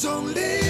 有一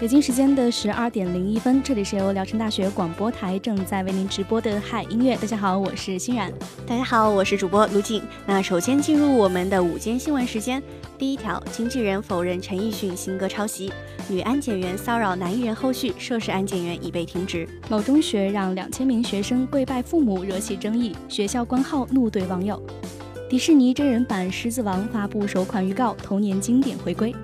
北京时间的十二点零一分，这里是由聊城大学广播台正在为您直播的嗨音乐。大家好，我是欣然。大家好，我是主播卢静。那首先进入我们的午间新闻时间。第一条，经纪人否认陈奕迅新歌抄袭；女安检员骚扰男艺人，后续涉事安检员已被停职。某中学让两千名学生跪拜父母，惹起争议，学校官号怒怼网友。迪士尼真人版《狮子王》发布首款预告，童年经典回归。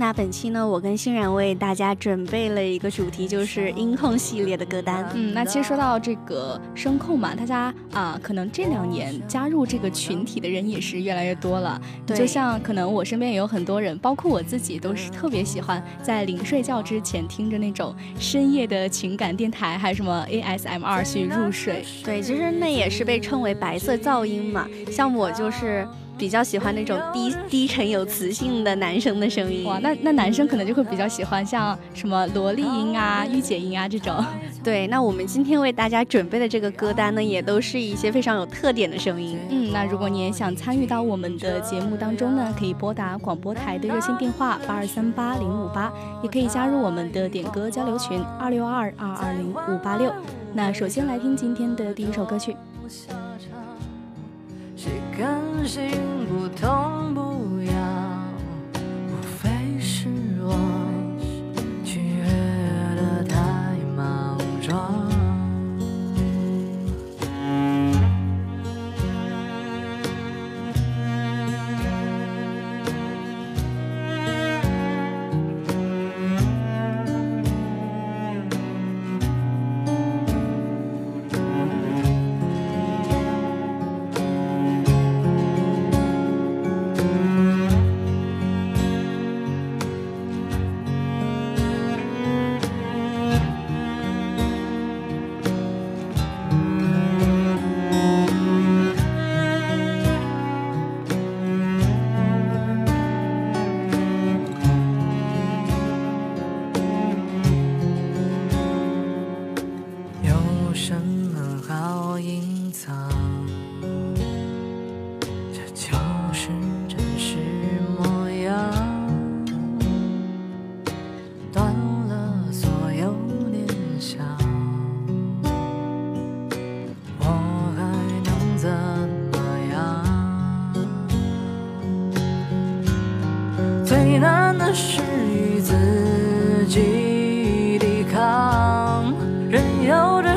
那本期呢，我跟欣然为大家准备了一个主题，就是音控系列的歌单。嗯，那其实说到这个声控嘛，大家啊，可能这两年加入这个群体的人也是越来越多了。对，就像可能我身边也有很多人，包括我自己，都是特别喜欢在临睡觉之前听着那种深夜的情感电台，还有什么 ASMR 去入睡。对，其实那也是被称为白色噪音嘛。像我就是。比较喜欢那种低低沉有磁性的男生的声音哇，那那男生可能就会比较喜欢像什么萝莉音啊、御姐音啊这种。对，那我们今天为大家准备的这个歌单呢，也都是一些非常有特点的声音。嗯，那如果你也想参与到我们的节目当中呢，可以拨打广播台的热线电话八二三八零五八，也可以加入我们的点歌交流群二六二二二零五八六。那首先来听今天的第一首歌曲。谁跟心不痛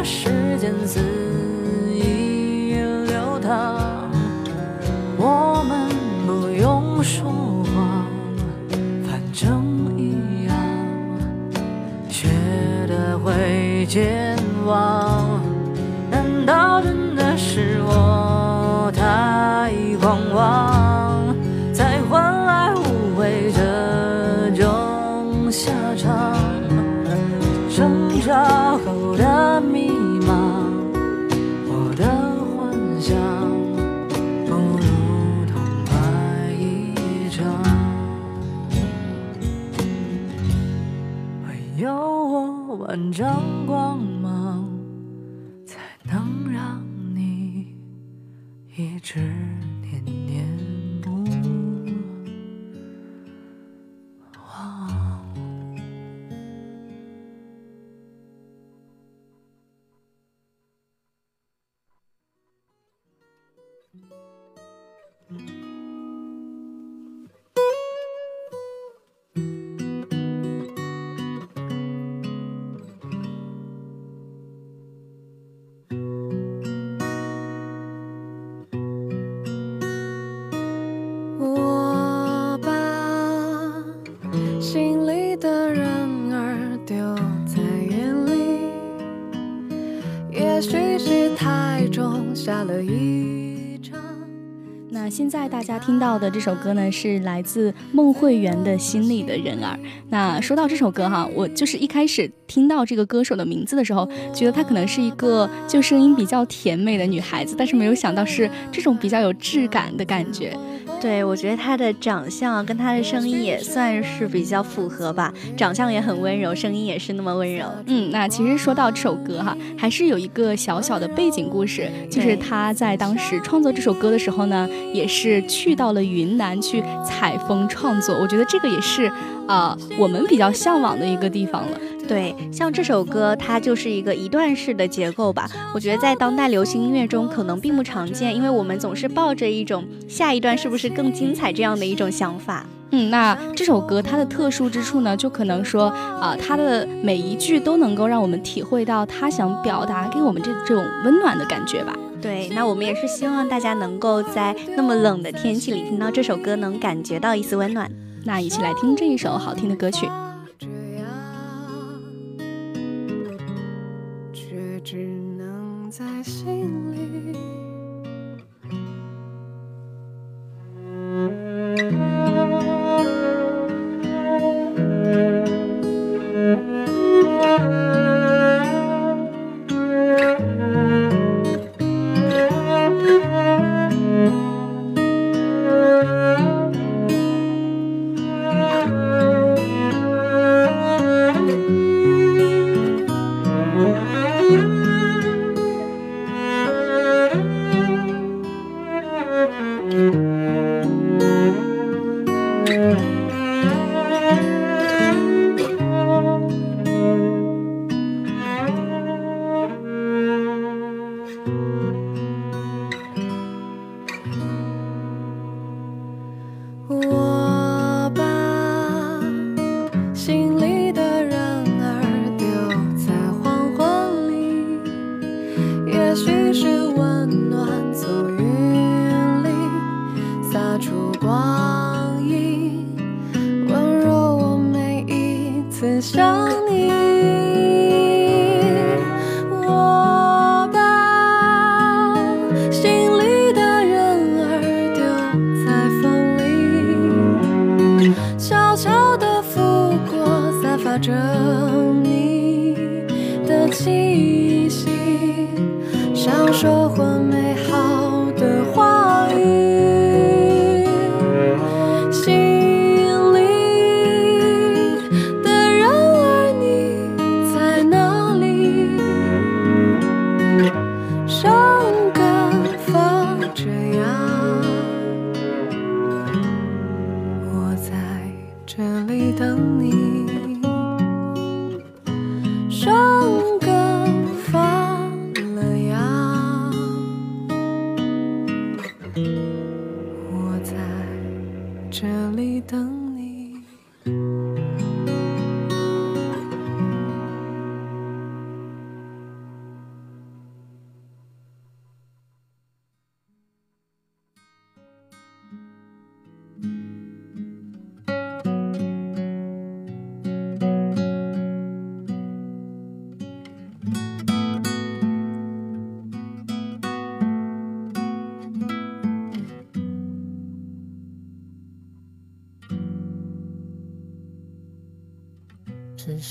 时间肆意流淌，我们不用说话，反正一样，学得会健忘。反正现在大家听到的这首歌呢，是来自孟慧圆的《心里的人儿》。那说到这首歌哈，我就是一开始听到这个歌手的名字的时候，觉得她可能是一个就声音比较甜美的女孩子，但是没有想到是这种比较有质感的感觉。对，我觉得他的长相跟他的声音也算是比较符合吧，长相也很温柔，声音也是那么温柔。嗯，那其实说到这首歌哈，还是有一个小小的背景故事，就是他在当时创作这首歌的时候呢，也是去到了云南去采风创作。我觉得这个也是啊、呃我们比较向往的一个地方了。对，像这首歌，它就是一个一段式的结构吧。我觉得在当代流行音乐中可能并不常见，因为我们总是抱着一种下一段是不是更精彩这样的一种想法。嗯，那这首歌它的特殊之处呢，就可能说啊、它的每一句都能够让我们体会到他想表达给我们这这种温暖的感觉吧。对，那我们也是希望大家能够在那么冷的天气里听到这首歌，能感觉到一丝温暖。那一起来听这一首好听的歌曲。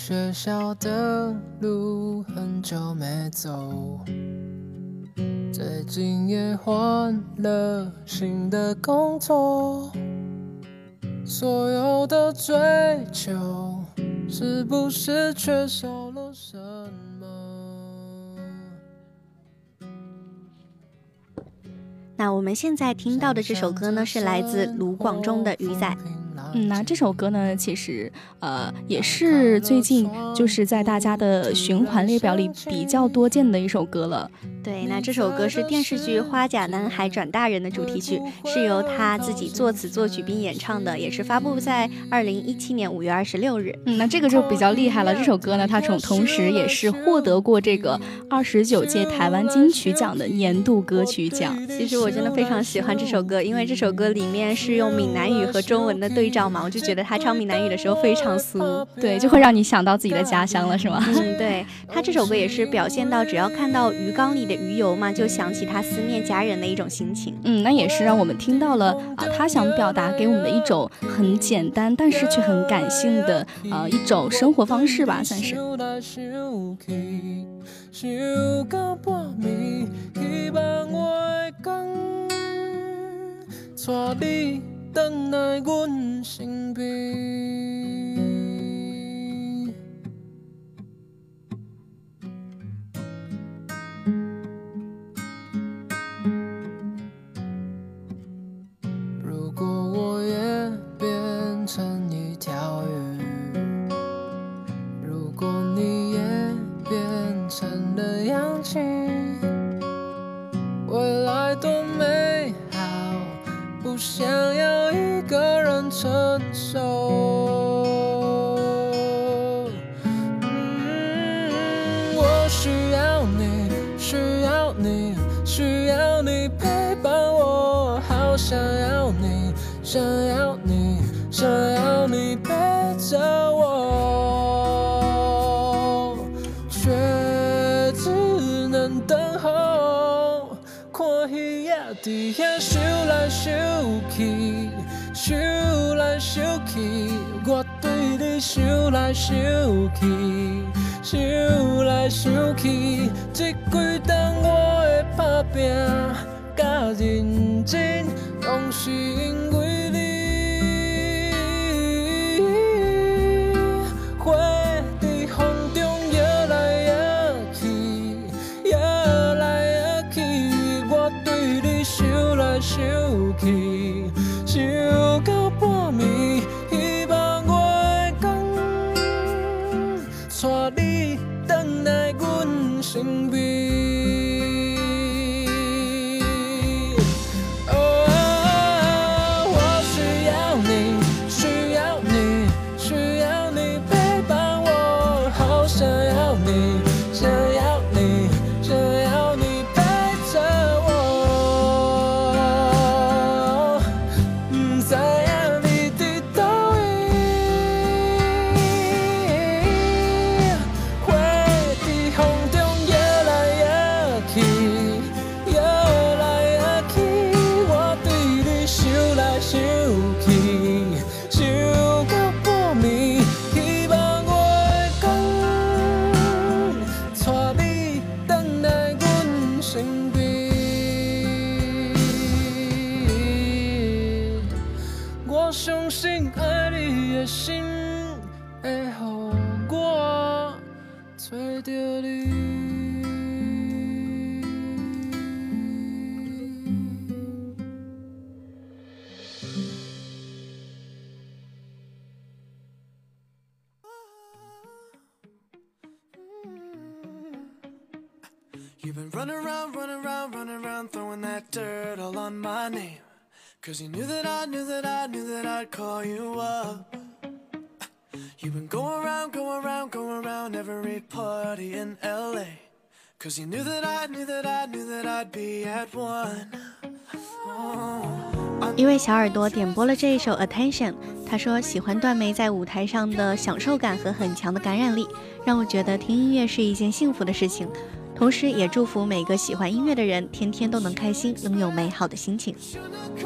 学校的路很久没走，最近也换了新的工作，所有的追求是不是缺少了？什么？那我们现在听到的这首歌呢，是来自卢广仲的《鱼仔》。嗯，那这首歌呢，其实呃也是最近就是在大家的循环列表里比较多见的一首歌了。对，那这首歌是电视剧《花甲男孩转大人》的主题曲，是由他自己作词作曲并演唱的，也是发布在二零一七年五月二十六日。嗯，那这个就比较厉害了。这首歌呢，它从同时也是获得过这个二十九届台湾金曲奖的年度歌曲奖。其实我真的非常喜欢这首歌，因为这首歌里面是用闽南语和中文的对照嘛，我就觉得他唱闽南语的时候非常酥，对，就会让你想到自己的家乡了，是吗？嗯，对他这首歌也是表现到，只要看到鱼缸里的鱼油嘛，就想起他思念家人的一种心情。嗯，那也是让我们听到了啊，他想表达给我们的一种很简单，但是却很感性的呃一种生活方式吧，算是。等来阮身边。想去，想来想去，这几冬我的打拼甲认真，拢是因为 You've been running around, running around, running around, throwing that dirt all on my name. Cause you knew that I knew that I knew that I'd call you up. You've been going around, going around, going around every party in LA. Cause you knew that I knew that I knew that I'd be at one. Oh. 一位小耳朵点播了这一首《Attention》，他说喜欢段梅在舞台上的享受感和很强的感染力，让我觉得听音乐是一件幸福的事情。 同时也祝福每个喜欢音乐的人，天天都能开心，拥有美好的心情。You're not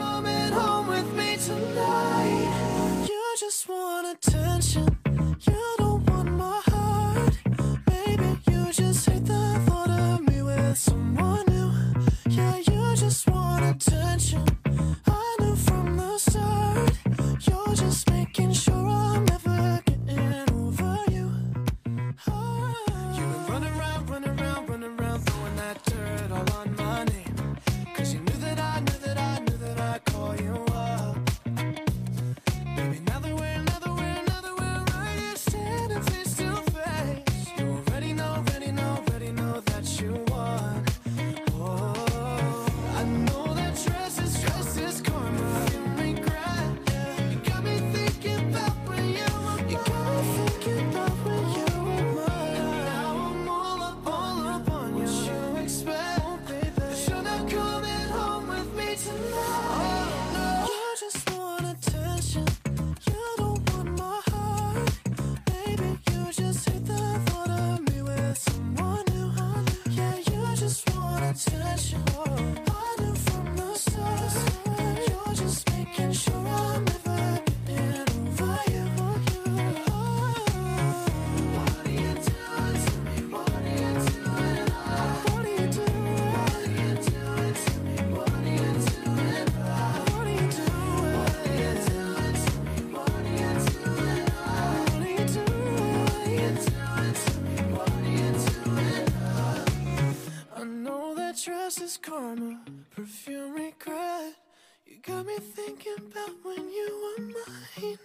thinking about when you were mine.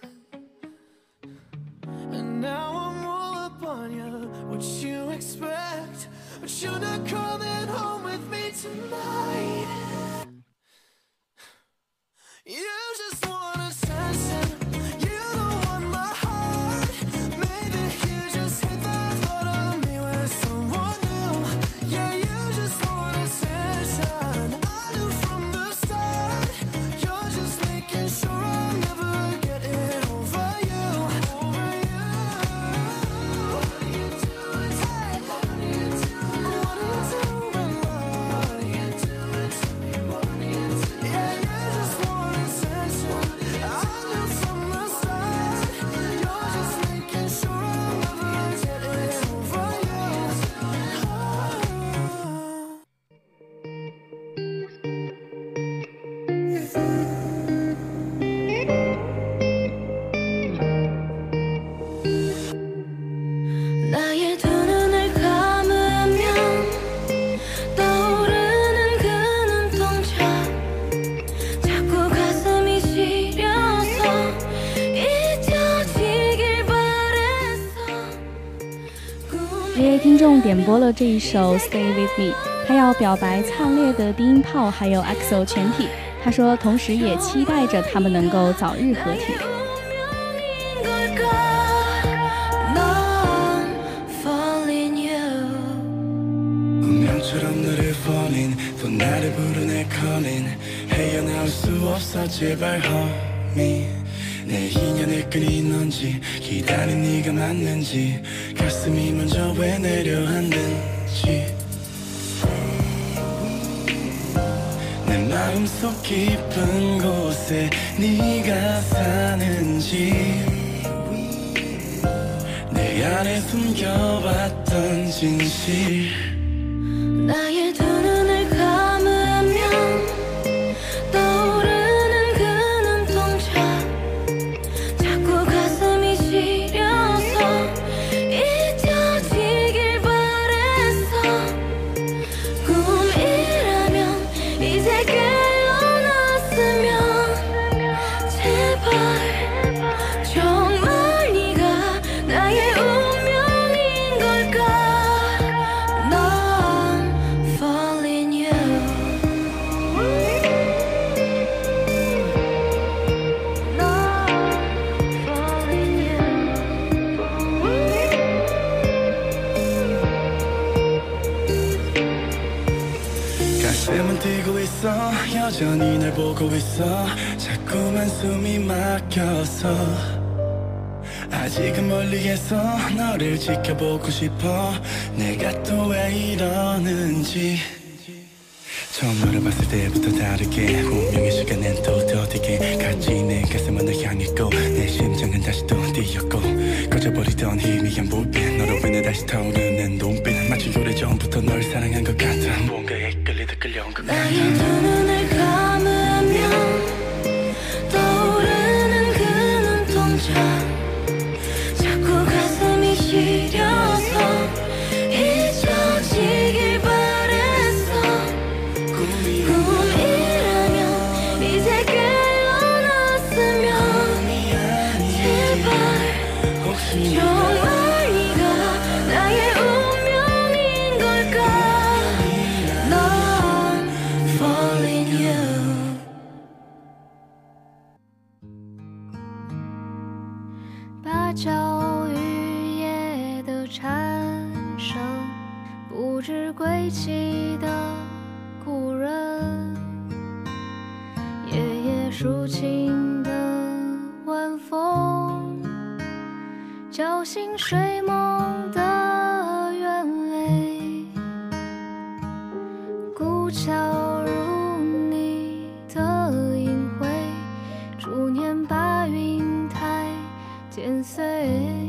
And now I'm all up on you. What you expect? But you're not coming home with me tonight. 播了这一首《Stay with Me》，他要表白灿烈的低音炮还有 EXO 全体。他说，同时也期待着他们能够早日合体。 운명인 걸까 넌 falling you 운명처럼 너를 falling 또 나를 부르네 calling 헤어나올 수 없어 제발 homie 내 인연을 끊인 건지 기다린 네가 맞는지 가슴이 먼저 왜 내려앉는지. 내 마음속 깊은 곳에 네가 사는지. 내 안에 숨겨왔던 진실. 나의 있어. 여전히 날 보고 있어. 자꾸만 숨이 막혀서. 아직은 멀리에서 너를 지켜보고 싶어. 내가 또 왜 이러는지. 처음 너를 봤을 때부터 다르게 운명의 시간엔 또 더디게 같이 내 가슴은 널 향했고 내 심장은 다시 또 뛰었고. 꺼져버리던 희미한 불빛 너로 인해 다시 타오르는 눈빛 마치 오래전부터 널 사랑한 것 같아. 뭔가에 끌리다 끌려온 것 같아 剪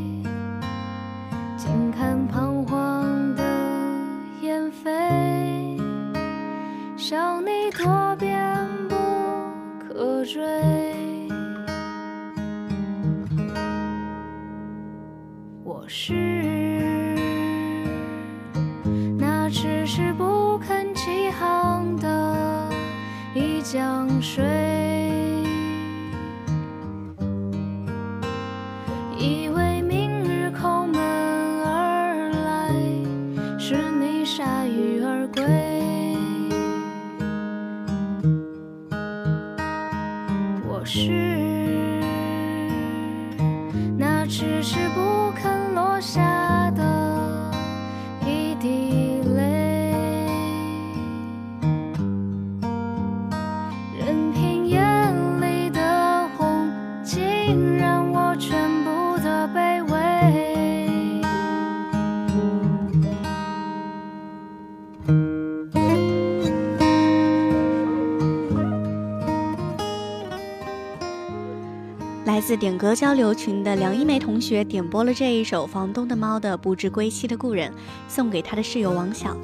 自点歌交流群的梁一梅同学点播了这一首房东的猫的《不知归期的故人》，送给他的室友王晓。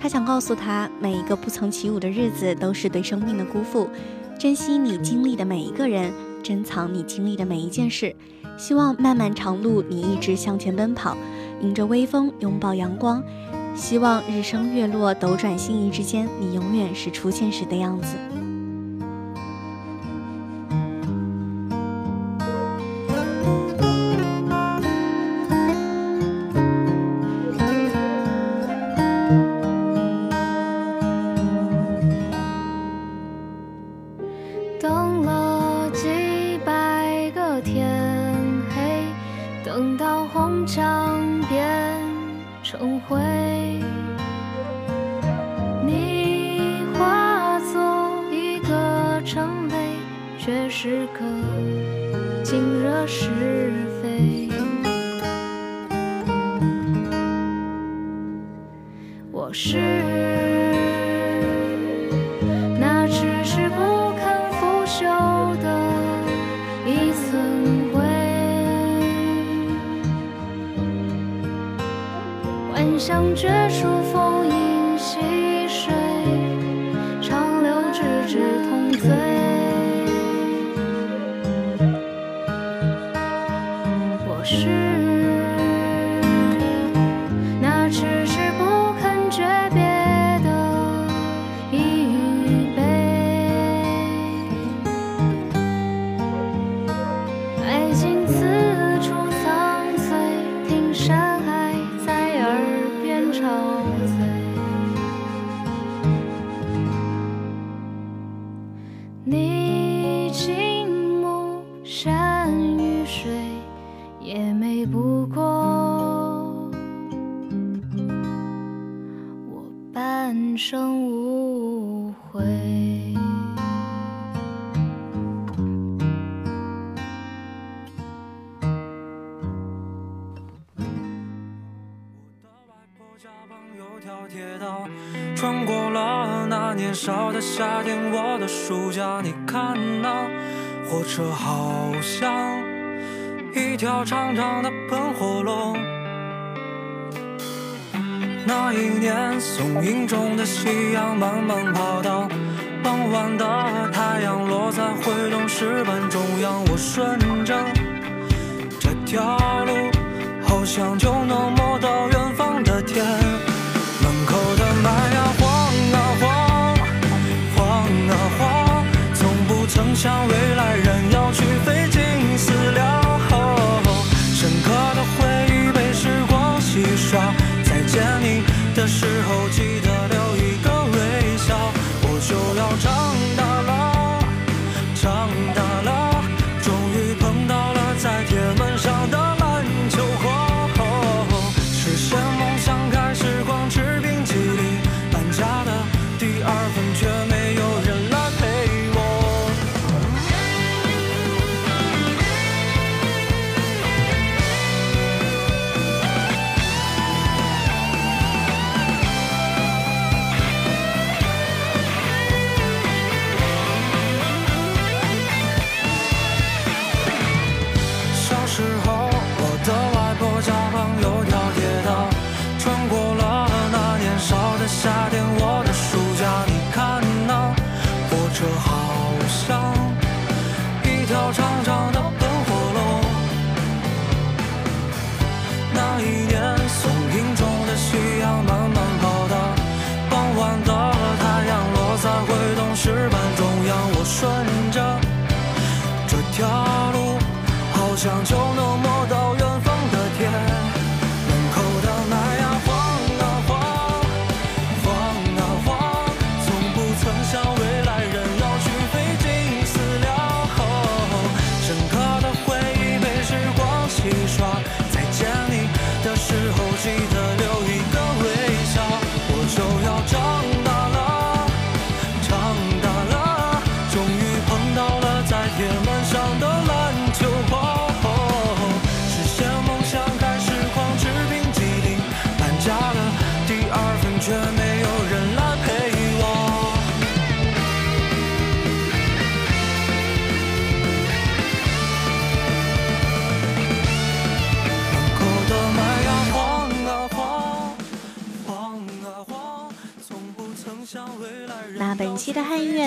他想告诉他，每一个不曾起舞的日子都是对生命的辜负，珍惜你经历的每一个人，珍藏你经历的每一件事。希望漫漫长路你一直向前奔跑，迎着微风拥抱阳光。希望日升月落斗转星移之间，你永远是初见时的样子。fly. 铁道穿过了那年少的夏天，我的暑假，你看那火车好像一条长长的喷火龙。那一年，松影中的夕阳慢慢跑到傍晚的太阳落在回龙石板中央，我顺着这条路，好像就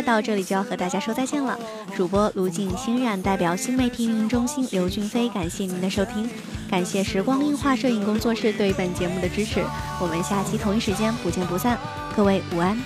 到这里就要和大家说再见了。主播卢静欣然代表新媒体运营中心刘俊飞，感谢您的收听，感谢时光映画摄影工作室对本节目的支持。我们下期同一时间不见不散，各位午安。